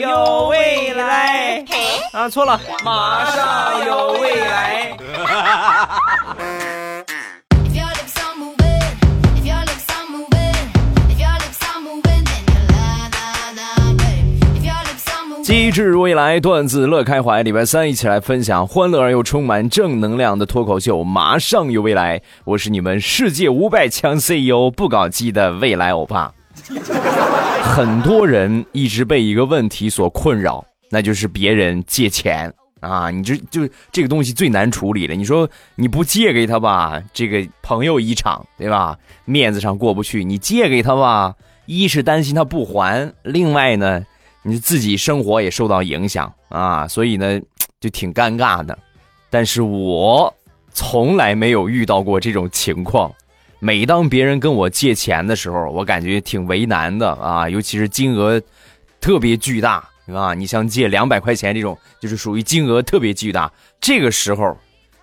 有未来啊，错了，马上有未来。机智未来，段子乐开怀。礼拜三一起来分享欢乐而又充满正能量的脱口秀，马上有未来。我是你们世界五百强 CEO 不搞基的未来欧巴。很多人一直被一个问题所困扰，那就是别人借钱啊，你这就这个东西最难处理了。你说你不借给他吧，这个朋友一场，对吧？面子上过不去。你借给他吧，一是担心他不还，另外呢。你自己生活也受到影响啊，所以呢就挺尴尬的。但是我从来没有遇到过这种情况。每当别人跟我借钱的时候，我感觉挺为难的啊，尤其是金额特别巨大，啊，你像借两百块钱这种，就是属于金额特别巨大。这个时候，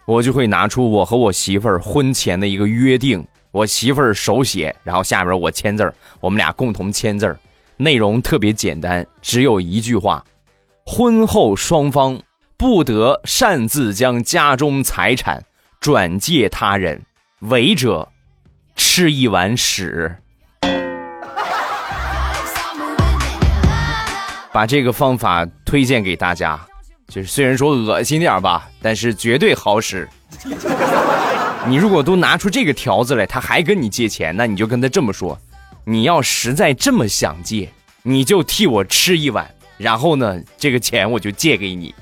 我就会拿出我和我媳妇儿婚前的一个约定，我媳妇儿手写，然后下边我签字，我们俩共同签字。内容特别简单，只有一句话：婚后双方不得擅自将家中财产转借他人，违者吃一碗屎。把这个方法推荐给大家，就是虽然说恶心点吧，但是绝对好使。你如果都拿出这个条子来，他还跟你借钱，那你就跟他这么说。你要实在这么想借，你就替我吃一碗，然后呢，这个钱我就借给你。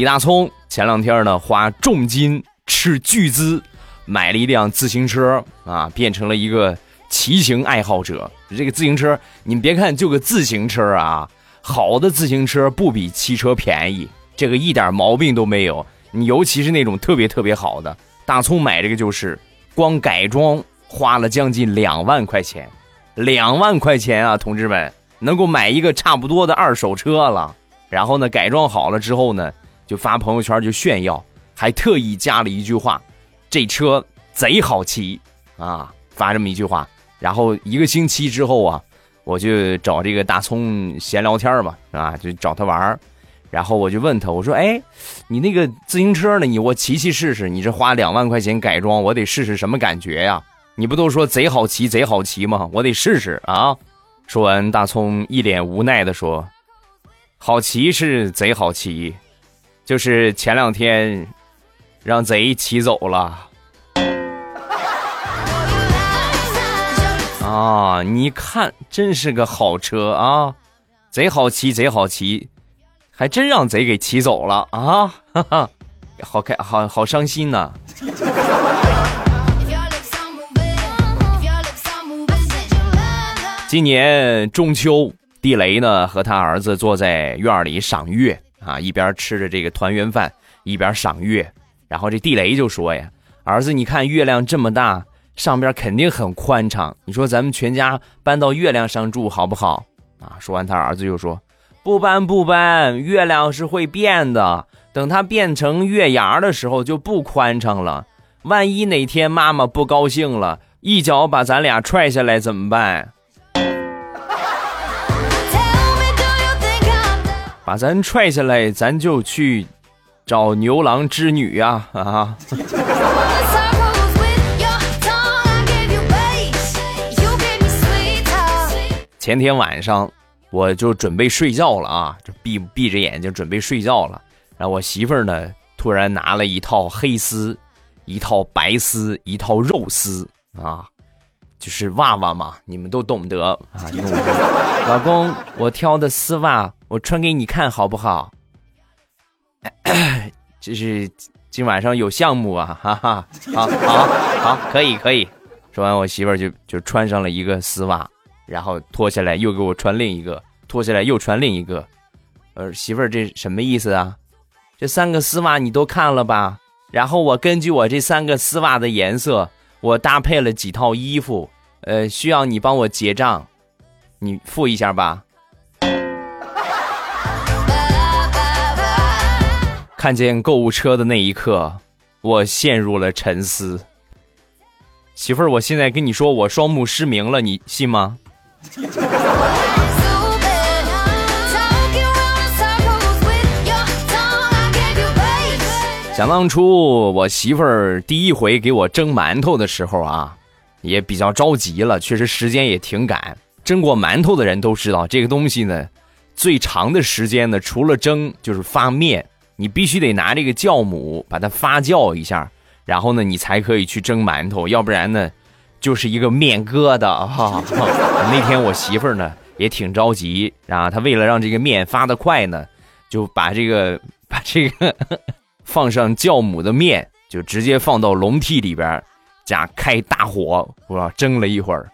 李大聪前两天呢，花重金斥巨资买了一辆自行车啊，变成了一个骑行爱好者。这个自行车，你们别看就个自行车啊，好的自行车不比汽车便宜，这个一点毛病都没有。你尤其是那种特别特别好的大葱买这个就是光改装花了将近两万块钱，两万块钱啊，同志们能够买一个差不多的二手车了。然后呢，改装好了之后呢，就发朋友圈就炫耀，还特意加了一句话：“这车贼好骑啊！”发这么一句话。然后一个星期之后啊，我就找这个大葱闲聊天嘛，啊，就找他玩。然后我就问他，我说：“哎，你那个自行车呢？你我骑骑试试。你这花两万块钱改装，我得试试什么感觉呀？你不都说贼好骑，贼好骑吗？我得试试啊！”说完，大葱一脸无奈的说：“好骑是贼好骑，就是前两天让贼骑走了。”啊，你看，真是个好车啊，贼好骑，贼好骑。还真让贼给骑走了啊！哈哈，好开，好好伤心呐。今年中秋，地雷呢和他儿子坐在院里赏月啊，一边吃着这个团圆饭，一边赏月。然后这地雷就说呀：“儿子，你看月亮这么大，上边肯定很宽敞。你说咱们全家搬到月亮上住好不好？”啊，说完他儿子又说。不搬不搬，月亮是会变的。等它变成月牙的时候，就不宽敞了。万一哪天妈妈不高兴了，一脚把咱俩踹下来怎么办？把咱踹下来，咱就去找牛郎织女呀！啊！前天晚上。我就准备睡觉了啊，就闭闭着眼睛准备睡觉了。然后我媳妇儿呢，突然拿了一套黑丝，一套白丝，一套肉丝啊，就是袜袜嘛，你们都懂得啊。老公，我挑的丝袜，我穿给你看好不好？这是今晚上有项目啊，哈哈，好好好，可以可以。说完，我媳妇儿就就穿上了一个丝袜。然后脱下来又给我穿另一个，脱下来又穿另一个，呃，媳妇儿这什么意思啊？这三个丝袜你都看了吧？然后我根据我这三个丝袜的颜色，我搭配了几套衣服，呃，需要你帮我结账，你付一下吧。看见购物车的那一刻，我陷入了沉思。媳妇儿，我现在跟你说我双目失明了，你信吗？想当初我媳妇儿第一回给我蒸馒头的时候啊，也比较着急了，确实时间也挺赶。蒸过馒头的人都知道，这个东西呢，最长的时间呢，除了蒸就是发面，你必须得拿这个酵母把它发酵一下，然后呢，你才可以去蒸馒头，要不然呢，就是一个面疙瘩哈。那天我媳妇儿呢也挺着急，啊，她为了让这个面发得快呢，就把这个 把这个。放上酵母的面，就直接放到笼屉里边，加开大火，我蒸了一会儿。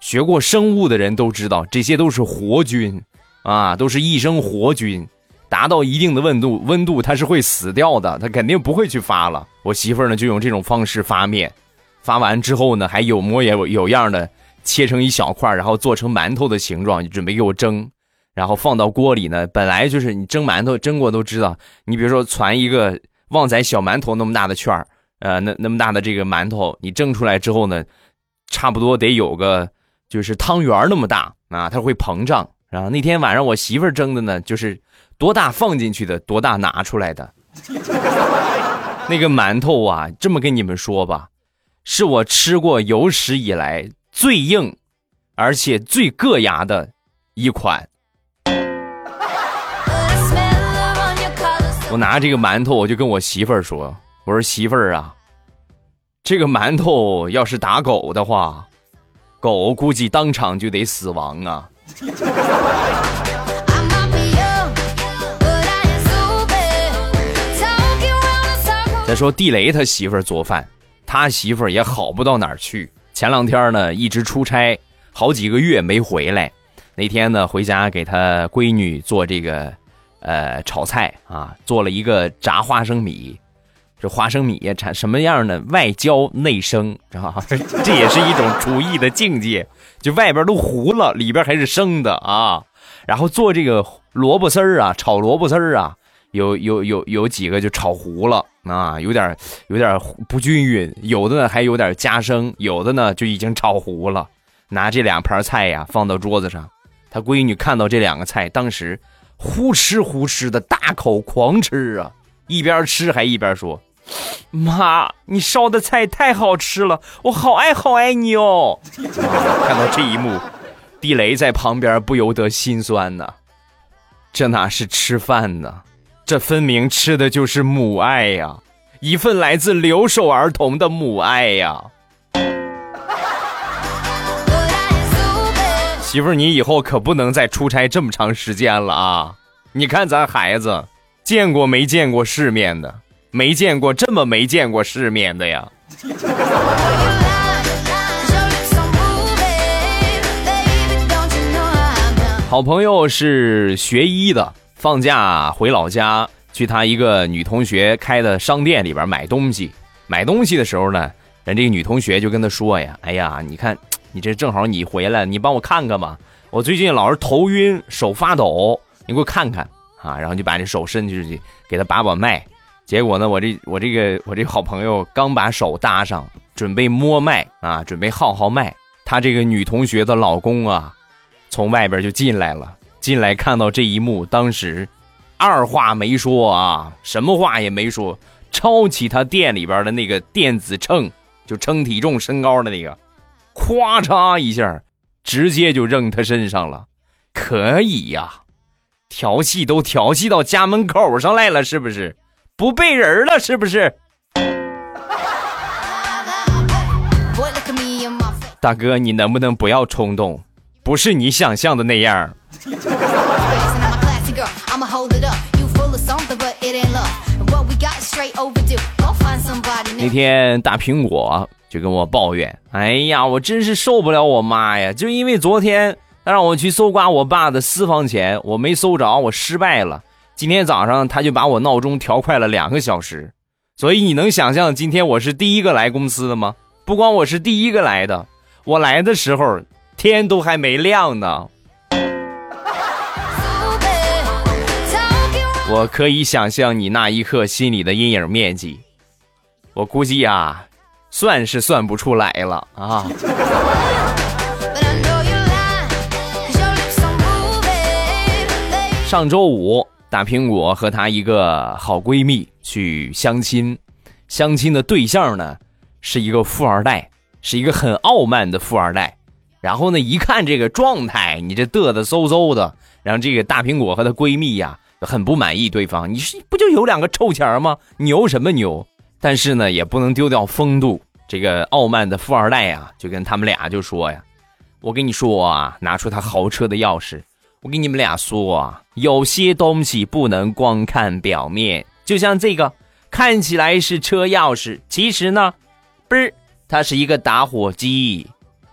学过生物的人都知道，这些都是活菌，啊，都是一生活菌，达到一定的温度，温度它是会死掉的，它肯定不会去发了。我媳妇儿呢就用这种方式发面，发完之后呢还有模有有样的切成一小块，然后做成馒头的形状，准备给我蒸，然后放到锅里呢。本来就是你蒸馒头蒸过都知道，你比如说传一个。旺仔小馒头那么大的券儿，呃，那那么大的这个馒头，你蒸出来之后呢，差不多得有个就是汤圆那么大啊，它会膨胀。然后那天晚上我媳妇儿蒸的呢，就是多大放进去的，多大拿出来的。那个馒头啊，这么跟你们说吧，是我吃过有史以来最硬，而且最硌牙的一款。我拿这个馒头，我就跟我媳妇儿说：“我说媳妇儿啊，这个馒头要是打狗的话，狗估计当场就得死亡啊。”再说地雷他媳妇儿做饭，他媳妇儿也好不到哪儿去。前两天呢，一直出差，好几个月没回来。那天呢，回家给他闺女做这个。呃，炒菜啊，做了一个炸花生米，这花生米产什么样的外焦内生，知道吧？这也是一种厨艺的境界，就外边都糊了，里边还是生的啊。然后做这个萝卜丝儿啊，炒萝卜丝儿啊，有有有有几个就炒糊了啊，有点有点不均匀，有的呢还有点夹生，有的呢就已经炒糊了。拿这两盘菜呀放到桌子上，他闺女看到这两个菜，当时。呼哧呼哧的大口狂吃啊，一边吃还一边说：“妈，你烧的菜太好吃了，我好爱好爱你哦。”看到这一幕，地雷在旁边不由得心酸呐。这哪是吃饭呢？这分明吃的就是母爱呀，一份来自留守儿童的母爱呀。媳妇儿，你以后可不能再出差这么长时间了啊！你看咱孩子，见过没见过世面的，没见过这么没见过世面的呀。好朋友是学医的，放假回老家，去他一个女同学开的商店里边买东西。买东西的时候呢，人这个女同学就跟他说呀：“哎呀，你看。”你这正好你回来，你帮我看看吧。我最近老是头晕，手发抖，你给我看看啊。然后就把这手伸进去，给他把把脉。结果呢，我这我这个我这好朋友刚把手搭上，准备摸脉啊，准备号号脉。他这个女同学的老公啊，从外边就进来了。进来看到这一幕，当时二话没说啊，什么话也没说，抄起他店里边的那个电子秤，就称体重、身高的那个。咵嚓一下，直接就扔他身上了，可以呀，调戏都调戏到家门口上来了，是不是？不背人了，是不是？大哥，你能不能不要冲动？不是你想象的那样。那天大苹果。就跟我抱怨，哎呀，我真是受不了我妈呀！就因为昨天她让我去搜刮我爸的私房钱，我没搜着，我失败了。今天早上她就把我闹钟调快了两个小时，所以你能想象今天我是第一个来公司的吗？不光我是第一个来的，我来的时候天都还没亮呢。我可以想象你那一刻心里的阴影面积，我估计呀。算是算不出来了啊。上周五，大苹果和她一个好闺蜜去相亲，相亲的对象呢是一个富二代，是一个很傲慢的富二代。然后呢，一看这个状态，你这嘚嘚嗖嗖的，然后这个大苹果和她闺蜜呀很不满意对方。你是不就有两个臭钱吗？牛什么牛？但是呢，也不能丢掉风度。这个傲慢的富二代呀，就跟他们俩就说呀：“我跟你说啊，拿出他豪车的钥匙。”我跟你们俩说啊，有些东西不能光看表面，就像这个，看起来是车钥匙，其实呢，不是，它是一个打火机，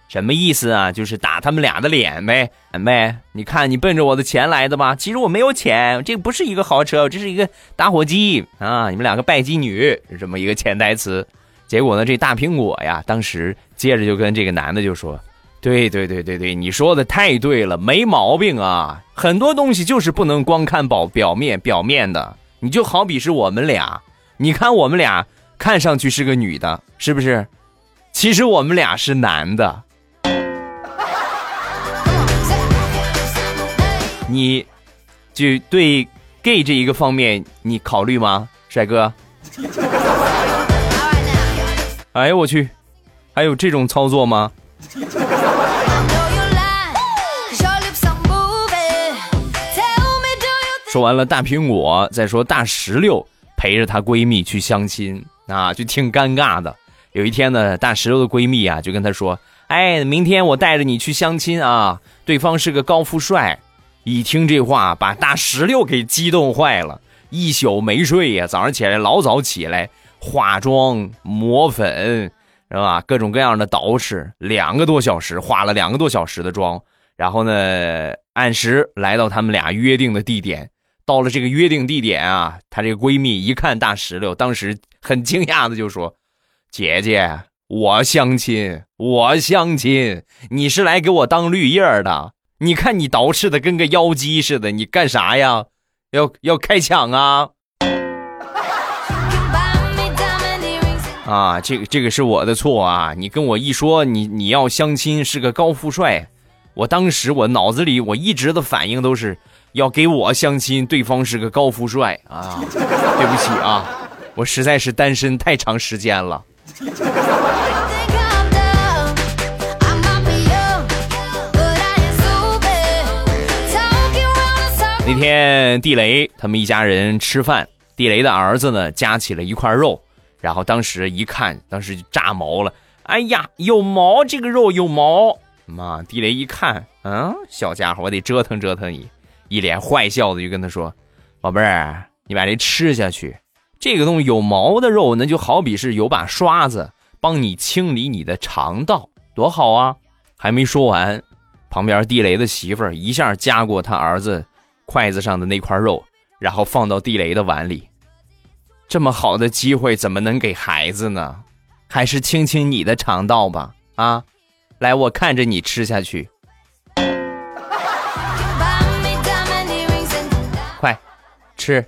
什么意思啊？就是打他们俩的脸呗。妹，你看你奔着我的钱来的吧？其实我没有钱，这不是一个豪车，这是一个打火机啊！你们两个拜金女这么一个潜台词。结果呢，这大苹果呀，当时接着就跟这个男的就说。对对对对对，你说的太对了，没毛病啊！很多东西就是不能光看表表面表面的。你就好比是我们俩，你看我们俩看上去是个女的，是不是？其实我们俩是男的。你，就对 gay 这一个方面，你考虑吗，帅哥？哎呦我去，还有这种操作吗？说完了大苹果，再说大石榴陪着她闺蜜去相亲啊，就挺尴尬的。有一天呢，大石榴的闺蜜啊就跟她说：“哎，明天我带着你去相亲啊，对方是个高富帅。”一听这话，把大石榴给激动坏了，一宿没睡呀。早上起来老早起来化妆抹粉。是吧？各种各样的捯饬，两个多小时，化了两个多小时的妆，然后呢，按时来到他们俩约定的地点。到了这个约定地点啊，她这个闺蜜一看大石榴，当时很惊讶的就说：“姐姐，我相亲，我相亲，你是来给我当绿叶的？你看你捯饬的跟个妖姬似的，你干啥呀？要要开抢啊？”啊，这个这个是我的错啊！你跟我一说你你要相亲是个高富帅，我当时我脑子里我一直的反应都是要给我相亲，对方是个高富帅啊！对不起啊，我实在是单身太长时间了。那天地雷他们一家人吃饭，地雷的儿子呢夹起了一块肉。然后当时一看，当时就炸毛了。哎呀，有毛，这个肉有毛。妈，地雷一看，嗯，小家伙，我得折腾折腾你。一脸坏笑的就跟他说：“宝贝儿，你把这吃下去。这个东西有毛的肉，那就好比是有把刷子帮你清理你的肠道，多好啊！”还没说完，旁边地雷的媳妇儿一下夹过他儿子筷子上的那块肉，然后放到地雷的碗里。这么好的机会怎么能给孩子呢？还是清清你的肠道吧！啊，来，我看着你吃下去，快吃。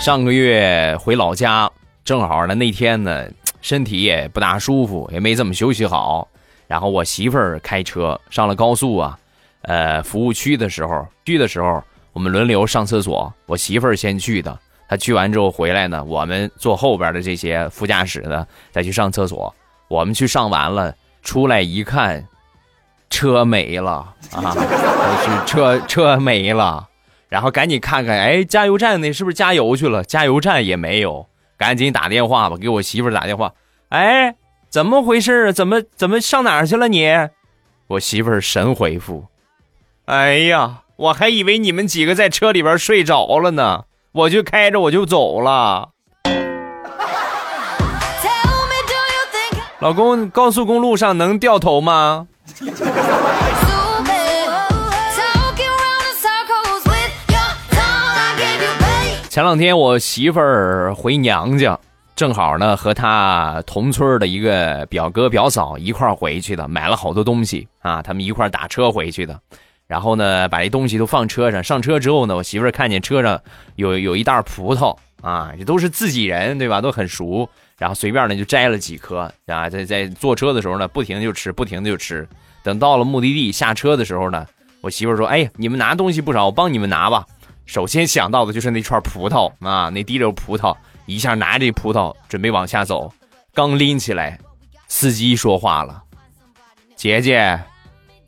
上个月回老家，正好呢那天呢身体也不大舒服，也没怎么休息好，然后我媳妇儿开车上了高速啊。呃，服务区的时候，去的时候，我们轮流上厕所。我媳妇儿先去的，她去完之后回来呢，我们坐后边的这些副驾驶的再去上厕所。我们去上完了，出来一看，车没了啊！我去，车车没了，然后赶紧看看，哎，加油站那是不是加油去了？加油站也没有，赶紧打电话吧，给我媳妇儿打电话。哎，怎么回事怎么怎么上哪儿去了你？我媳妇儿神回复。哎呀，我还以为你们几个在车里边睡着了呢，我就开着我就走了。老公，高速公路上能掉头吗？前两天我媳妇儿回娘家，正好呢和她同村的一个表哥表嫂一块回去的，买了好多东西啊，他们一块打车回去的。然后呢，把这东西都放车上。上车之后呢，我媳妇儿看见车上有有一袋葡萄啊，这都是自己人对吧？都很熟，然后随便呢就摘了几颗啊，在在坐车的时候呢，不停就吃，不停的就吃。等到了目的地下车的时候呢，我媳妇儿说：“哎，你们拿东西不少，我帮你们拿吧。”首先想到的就是那串葡萄啊，那滴溜葡萄，一下拿着葡萄准备往下走，刚拎起来，司机说话了：“姐姐。”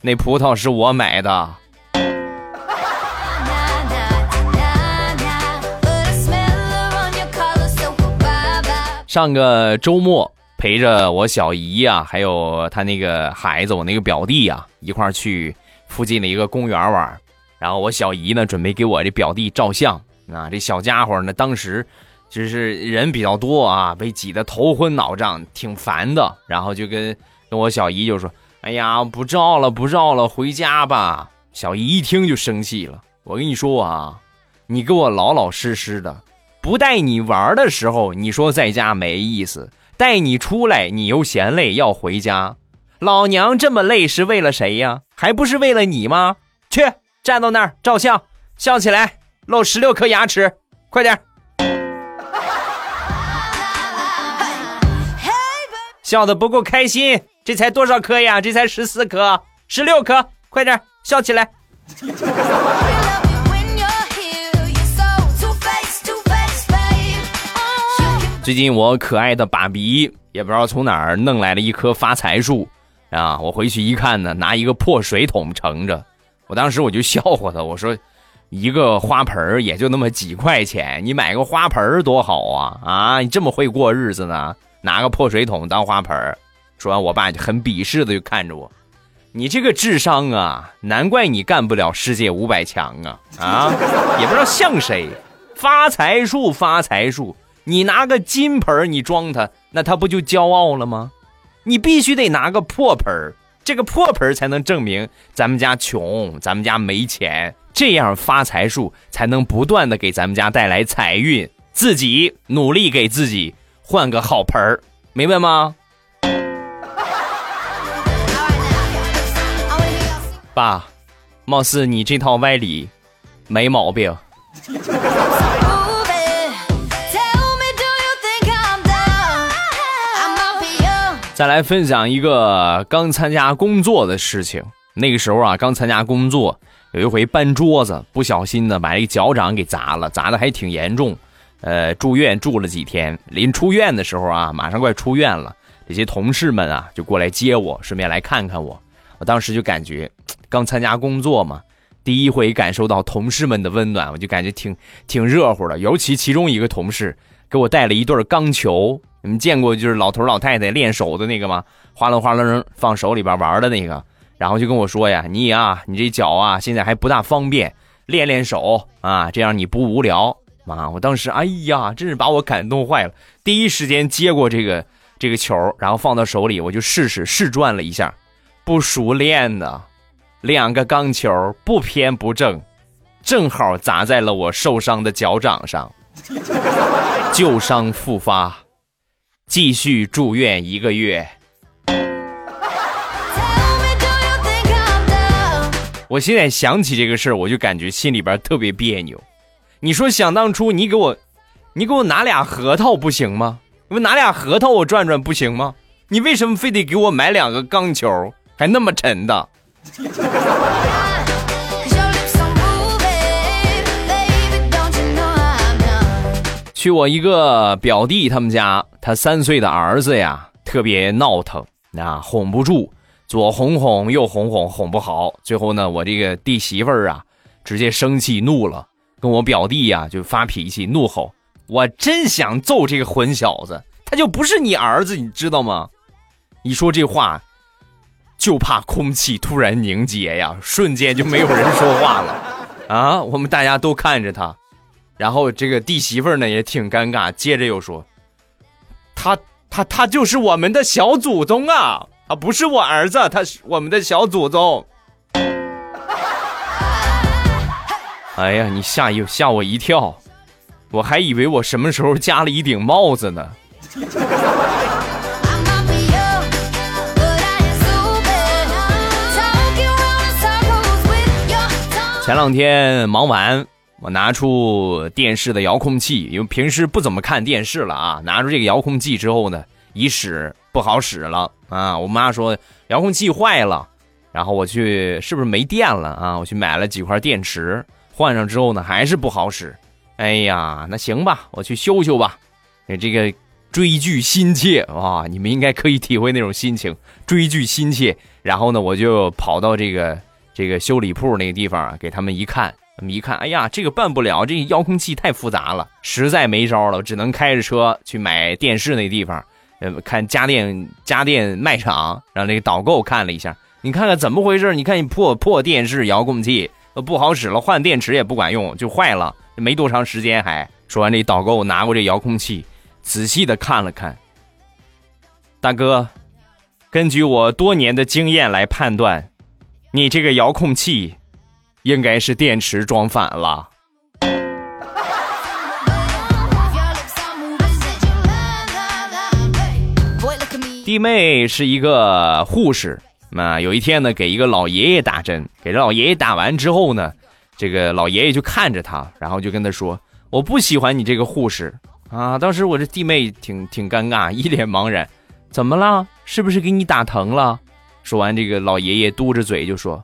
那葡萄是我买的。上个周末陪着我小姨呀，还有她那个孩子，我那个表弟呀，一块去附近的一个公园玩。然后我小姨呢，准备给我这表弟照相啊。这小家伙呢，当时就是人比较多啊，被挤得头昏脑胀，挺烦的。然后就跟跟我小姨就说。哎呀，不照了，不照了，回家吧。小姨一听就生气了。我跟你说啊，你给我老老实实的，不带你玩的时候，你说在家没意思；带你出来，你又嫌累，要回家。老娘这么累是为了谁呀？还不是为了你吗？去，站到那儿照相，笑起来，露十六颗牙齿，快点。笑的不够开心。这才多少颗呀？这才十四颗，十六颗，快点笑起来！最近我可爱的爸比也不知道从哪儿弄来了一棵发财树啊！我回去一看呢，拿一个破水桶盛着。我当时我就笑话他，我说：“一个花盆也就那么几块钱，你买个花盆多好啊！啊，你这么会过日子呢？拿个破水桶当花盆。”说完，我爸就很鄙视的就看着我，你这个智商啊，难怪你干不了世界五百强啊！啊，也不知道像谁，发财树，发财树，你拿个金盆你装它，那它不就骄傲了吗？你必须得拿个破盆这个破盆才能证明咱们家穷，咱们家没钱，这样发财树才能不断的给咱们家带来财运。自己努力给自己换个好盆儿明白吗？爸，貌似你这套歪理没毛病。再来分享一个刚参加工作的事情。那个时候啊，刚参加工作，有一回搬桌子，不小心的把一个脚掌给砸了，砸的还挺严重。呃，住院住了几天。临出院的时候啊，马上快出院了，这些同事们啊就过来接我，顺便来看看我。我当时就感觉。刚参加工作嘛，第一回感受到同事们的温暖，我就感觉挺挺热乎的。尤其其中一个同事给我带了一对钢球，你们见过就是老头老太太练手的那个吗？哗楞哗楞放手里边玩的那个。然后就跟我说呀：“你啊，你这脚啊现在还不大方便，练练手啊，这样你不无聊。”妈，我当时哎呀，真是把我感动坏了。第一时间接过这个这个球，然后放到手里，我就试试试转了一下，不熟练的。两个钢球不偏不正，正好砸在了我受伤的脚掌上，旧伤复发，继续住院一个月。我现在想起这个事儿，我就感觉心里边特别别扭。你说想当初你给我，你给我拿俩核桃不行吗？我拿俩核桃我转转不行吗？你为什么非得给我买两个钢球，还那么沉的？去我一个表弟他们家，他三岁的儿子呀，特别闹腾，啊，哄不住，左哄哄，右哄哄，哄不好。最后呢，我这个弟媳妇儿啊，直接生气怒了，跟我表弟呀就发脾气，怒吼：“我真想揍这个混小子，他就不是你儿子，你知道吗？”一说这话。就怕空气突然凝结呀，瞬间就没有人说话了，啊！我们大家都看着他，然后这个弟媳妇儿呢也挺尴尬，接着又说：“他他他就是我们的小祖宗啊，他不是我儿子，他是我们的小祖宗。”哎呀，你吓一吓我一跳，我还以为我什么时候加了一顶帽子呢。前两天忙完，我拿出电视的遥控器，因为平时不怎么看电视了啊。拿出这个遥控器之后呢，一使不好使了啊。我妈说遥控器坏了，然后我去是不是没电了啊？我去买了几块电池，换上之后呢，还是不好使。哎呀，那行吧，我去修修吧。这个追剧心切啊，你们应该可以体会那种心情，追剧心切。然后呢，我就跑到这个这个修理铺那个地方，给他们一看，他们一看，哎呀，这个办不了，这遥控器太复杂了，实在没招了，只能开着车去买电视那地方，呃，看家电家电卖场，让那个导购看了一下，你看看怎么回事？你看你破破电视遥控器不好使了，换电池也不管用，就坏了。没多长时间，还说完这导购拿过这遥控器，仔细的看了看。大哥，根据我多年的经验来判断，你这个遥控器应该是电池装反了。弟妹是一个护士，那有一天呢，给一个老爷爷打针，给这老爷爷打完之后呢。这个老爷爷就看着他，然后就跟他说：“我不喜欢你这个护士啊！”当时我这弟妹挺挺尴尬，一脸茫然：“怎么了？是不是给你打疼了？”说完，这个老爷爷嘟着嘴就说：“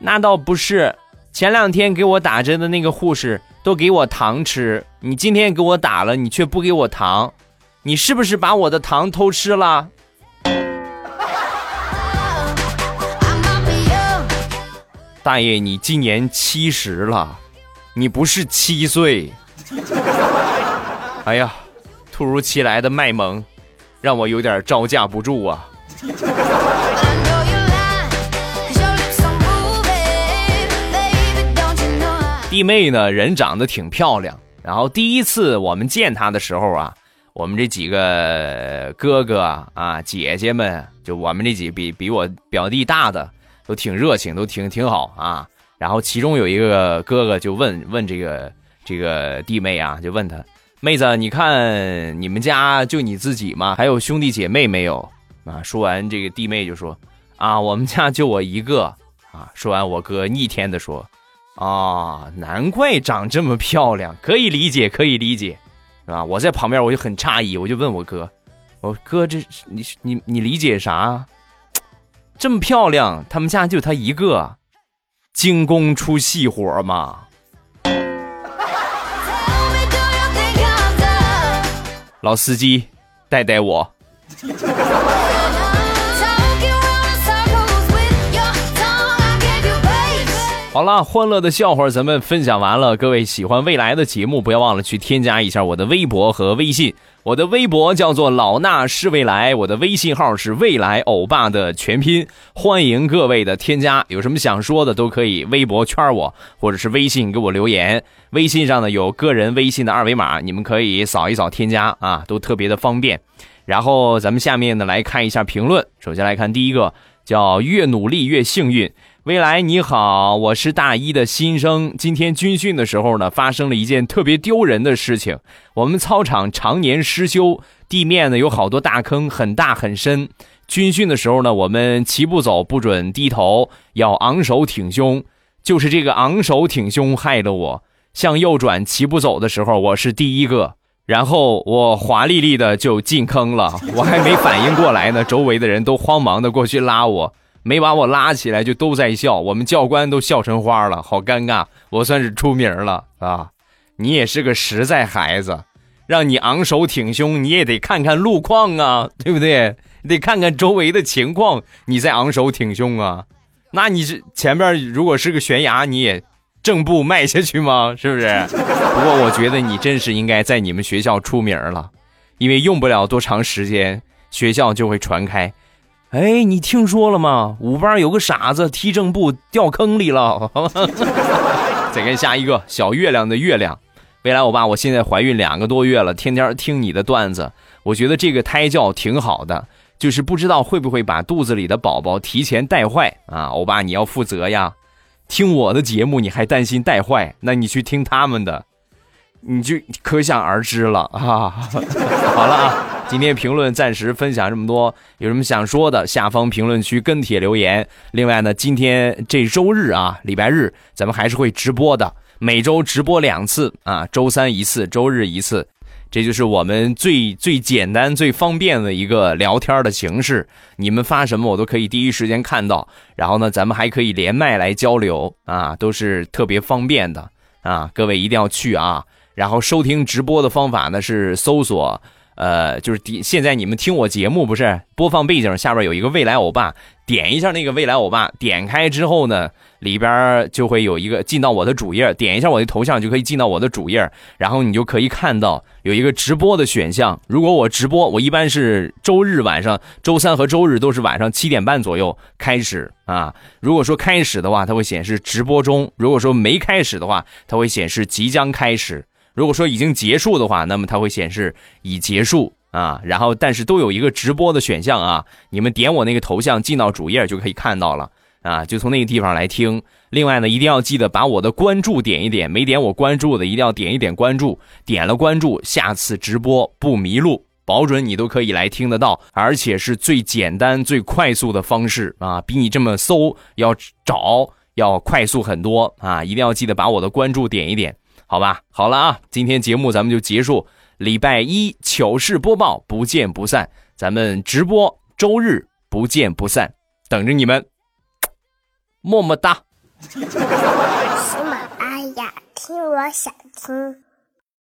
那倒不是，前两天给我打针的那个护士都给我糖吃，你今天给我打了，你却不给我糖，你是不是把我的糖偷吃了？”大爷，你今年七十了，你不是七岁。哎呀，突如其来的卖萌，让我有点招架不住啊。弟妹呢，人长得挺漂亮。然后第一次我们见她的时候啊，我们这几个哥哥啊、姐姐们，就我们这几比比我表弟大的。都挺热情，都挺挺好啊。然后其中有一个哥哥就问问这个这个弟妹啊，就问他妹子，你看你们家就你自己吗？还有兄弟姐妹没有？啊，说完这个弟妹就说啊，我们家就我一个啊。说完我哥逆天的说啊，难怪长这么漂亮，可以理解，可以理解，是吧？我在旁边我就很诧异，我就问我哥，我哥这你你你理解啥？这么漂亮，他们家就他一个，精工出细活嘛。老司机，带带我。好了，欢乐的笑话咱们分享完了。各位喜欢未来的节目，不要忘了去添加一下我的微博和微信。我的微博叫做老衲是未来，我的微信号是未来欧巴的全拼。欢迎各位的添加，有什么想说的都可以微博圈我，或者是微信给我留言。微信上呢有个人微信的二维码，你们可以扫一扫添加啊，都特别的方便。然后咱们下面呢来看一下评论，首先来看第一个，叫越努力越幸运。未来你好，我是大一的新生。今天军训的时候呢，发生了一件特别丢人的事情。我们操场常年失修，地面呢有好多大坑，很大很深。军训的时候呢，我们齐步走，不准低头，要昂首挺胸。就是这个昂首挺胸害了我。向右转齐步走的时候，我是第一个，然后我华丽丽的就进坑了。我还没反应过来呢，周围的人都慌忙的过去拉我。没把我拉起来就都在笑，我们教官都笑成花了，好尴尬。我算是出名了啊！你也是个实在孩子，让你昂首挺胸，你也得看看路况啊，对不对？得看看周围的情况，你再昂首挺胸啊。那你这前面如果是个悬崖，你也正步迈下去吗？是不是？不过我觉得你真是应该在你们学校出名了，因为用不了多长时间，学校就会传开。哎，你听说了吗？五班有个傻子踢正步掉坑里了。再看下一个小月亮的月亮，未来我爸，我现在怀孕两个多月了，天天听你的段子，我觉得这个胎教挺好的，就是不知道会不会把肚子里的宝宝提前带坏啊？欧巴，你要负责呀！听我的节目你还担心带坏，那你去听他们的，你就可想而知了啊！好了啊。今天评论暂时分享这么多，有什么想说的，下方评论区跟帖留言。另外呢，今天这周日啊，礼拜日咱们还是会直播的，每周直播两次啊，周三一次，周日一次。这就是我们最最简单、最方便的一个聊天的形式。你们发什么，我都可以第一时间看到。然后呢，咱们还可以连麦来交流啊，都是特别方便的啊。各位一定要去啊。然后收听直播的方法呢是搜索。呃，就是第现在你们听我节目不是播放背景下边有一个未来欧巴，点一下那个未来欧巴，点开之后呢，里边就会有一个进到我的主页，点一下我的头像就可以进到我的主页，然后你就可以看到有一个直播的选项。如果我直播，我一般是周日晚上、周三和周日都是晚上七点半左右开始啊。如果说开始的话，它会显示直播中；如果说没开始的话，它会显示即将开始。如果说已经结束的话，那么它会显示已结束啊。然后，但是都有一个直播的选项啊。你们点我那个头像进到主页就可以看到了啊。就从那个地方来听。另外呢，一定要记得把我的关注点一点，没点我关注的一定要点一点关注。点了关注，下次直播不迷路，保准你都可以来听得到，而且是最简单、最快速的方式啊，比你这么搜要找要快速很多啊。一定要记得把我的关注点一点。好吧，好了啊，今天节目咱们就结束。礼拜一糗事播报，不见不散。咱们直播周日不见不散，等着你们，么么哒。喜马拉雅，听我想听。